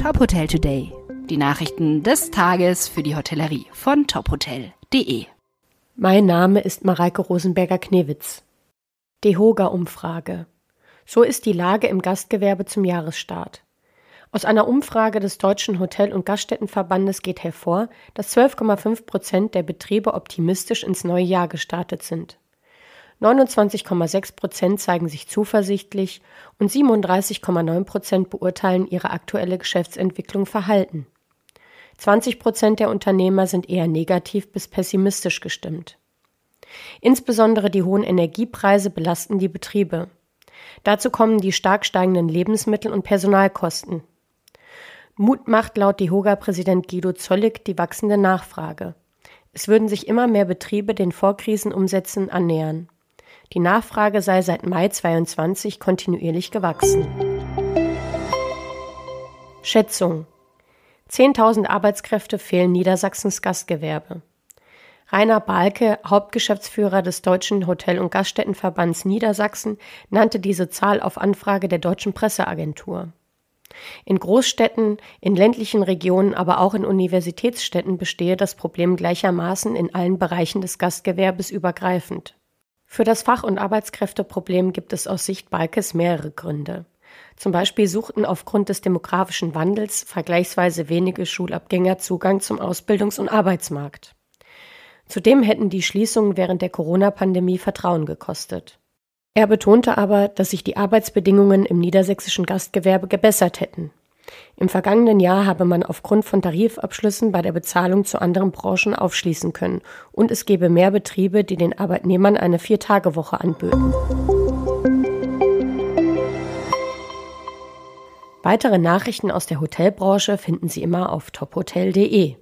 Top Hotel Today. Die Nachrichten des Tages für die Hotellerie von tophotel.de. Mein Name ist Mareike Rosenberger-Knewitz. DEHOGA-Umfrage. So ist die Lage im Gastgewerbe zum Jahresstart. Aus einer Umfrage des Deutschen Hotel- und Gaststättenverbandes geht hervor, dass 12,5 Prozent der Betriebe optimistisch ins neue Jahr gestartet sind. 29,6 Prozent zeigen sich zuversichtlich und 37,9 Prozent beurteilen ihre aktuelle Geschäftsentwicklung verhalten. 20 Prozent der Unternehmer sind eher negativ bis pessimistisch gestimmt. Insbesondere die hohen Energiepreise belasten die Betriebe. Dazu kommen die stark steigenden Lebensmittel- und Personalkosten. Mut macht laut DEHOGA-Präsident Guido Zollig die wachsende Nachfrage. Es würden sich immer mehr Betriebe den Vorkrisenumsätzen annähern. Die Nachfrage sei seit Mai 22 kontinuierlich gewachsen. Schätzung 10.000 Arbeitskräfte fehlen Niedersachsens Gastgewerbe. Rainer Balke, Hauptgeschäftsführer des Deutschen Hotel- und Gaststättenverbands Niedersachsen, nannte diese Zahl auf Anfrage der Deutschen Presseagentur. In Großstädten, in ländlichen Regionen, aber auch in Universitätsstädten bestehe das Problem gleichermaßen in allen Bereichen des Gastgewerbes übergreifend. Für das Fach- und Arbeitskräfteproblem gibt es aus Sicht Balkes mehrere Gründe. Zum Beispiel suchten aufgrund des demografischen Wandels vergleichsweise wenige Schulabgänger Zugang zum Ausbildungs- und Arbeitsmarkt. Zudem hätten die Schließungen während der Corona-Pandemie Vertrauen gekostet. Er betonte aber, dass sich die Arbeitsbedingungen im niedersächsischen Gastgewerbe gebessert hätten. Im vergangenen Jahr habe man aufgrund von Tarifabschlüssen bei der Bezahlung zu anderen Branchen aufschließen können und es gebe mehr Betriebe, die den Arbeitnehmern eine Viertagewoche anböten. Weitere Nachrichten aus der Hotelbranche finden Sie immer auf tophotel.de.